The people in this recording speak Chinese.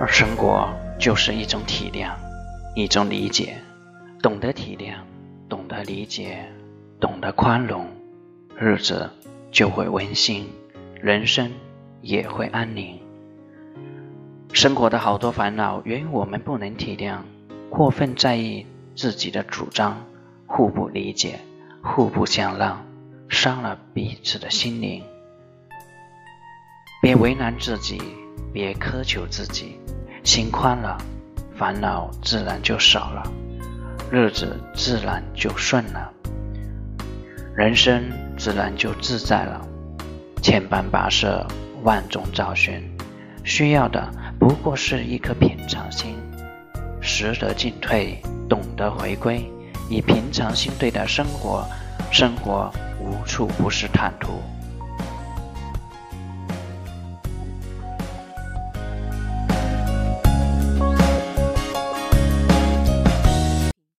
而生活就是一种体谅，一种理解。懂得体谅，懂得理解，懂得宽容，日子就会温馨，人生也会安宁。生活的好多烦恼源于我们不能体谅，过分在意自己的主张，互不理解，互不相让，伤了彼此的心灵。别为难自己，别苛求自己，心宽了，烦恼自然就少了，日子自然就顺了，人生自然就自在了。千般跋涉，万种找寻，需要的。不过是一颗平常心，识得进退，懂得回归，以平常心对待生活，生活无处不是坦途。